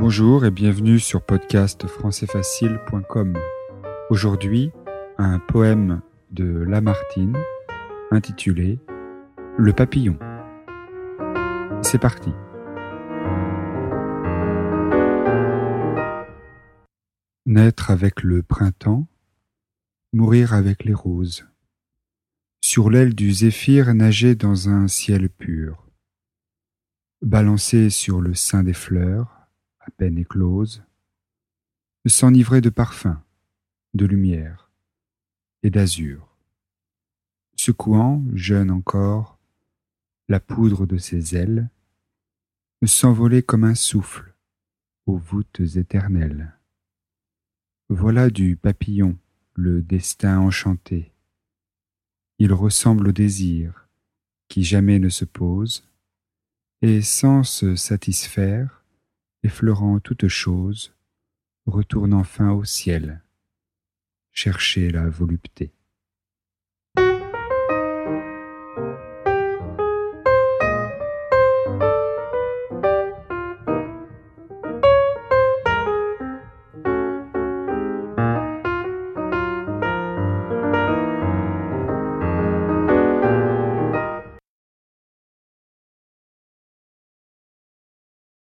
Bonjour et bienvenue sur podcastfrançaisfacile.com. Aujourd'hui, un poème de Lamartine intitulé Le papillon. C'est parti. Naître avec le printemps, mourir avec les roses. Sur l'aile du zéphyr nager dans un ciel pur. Balancer sur le sein des fleurs, peine éclose, s'enivrer de parfums, de lumière et d'azur, secouant, jeune encore, la poudre de ses ailes, s'envoler comme un souffle aux voûtes éternelles. Voilà du papillon le destin enchanté. Il ressemble au désir qui jamais ne se pose, et sans se satisfaire, effleurant toute chose, retourne enfin au ciel, chercher la volupté.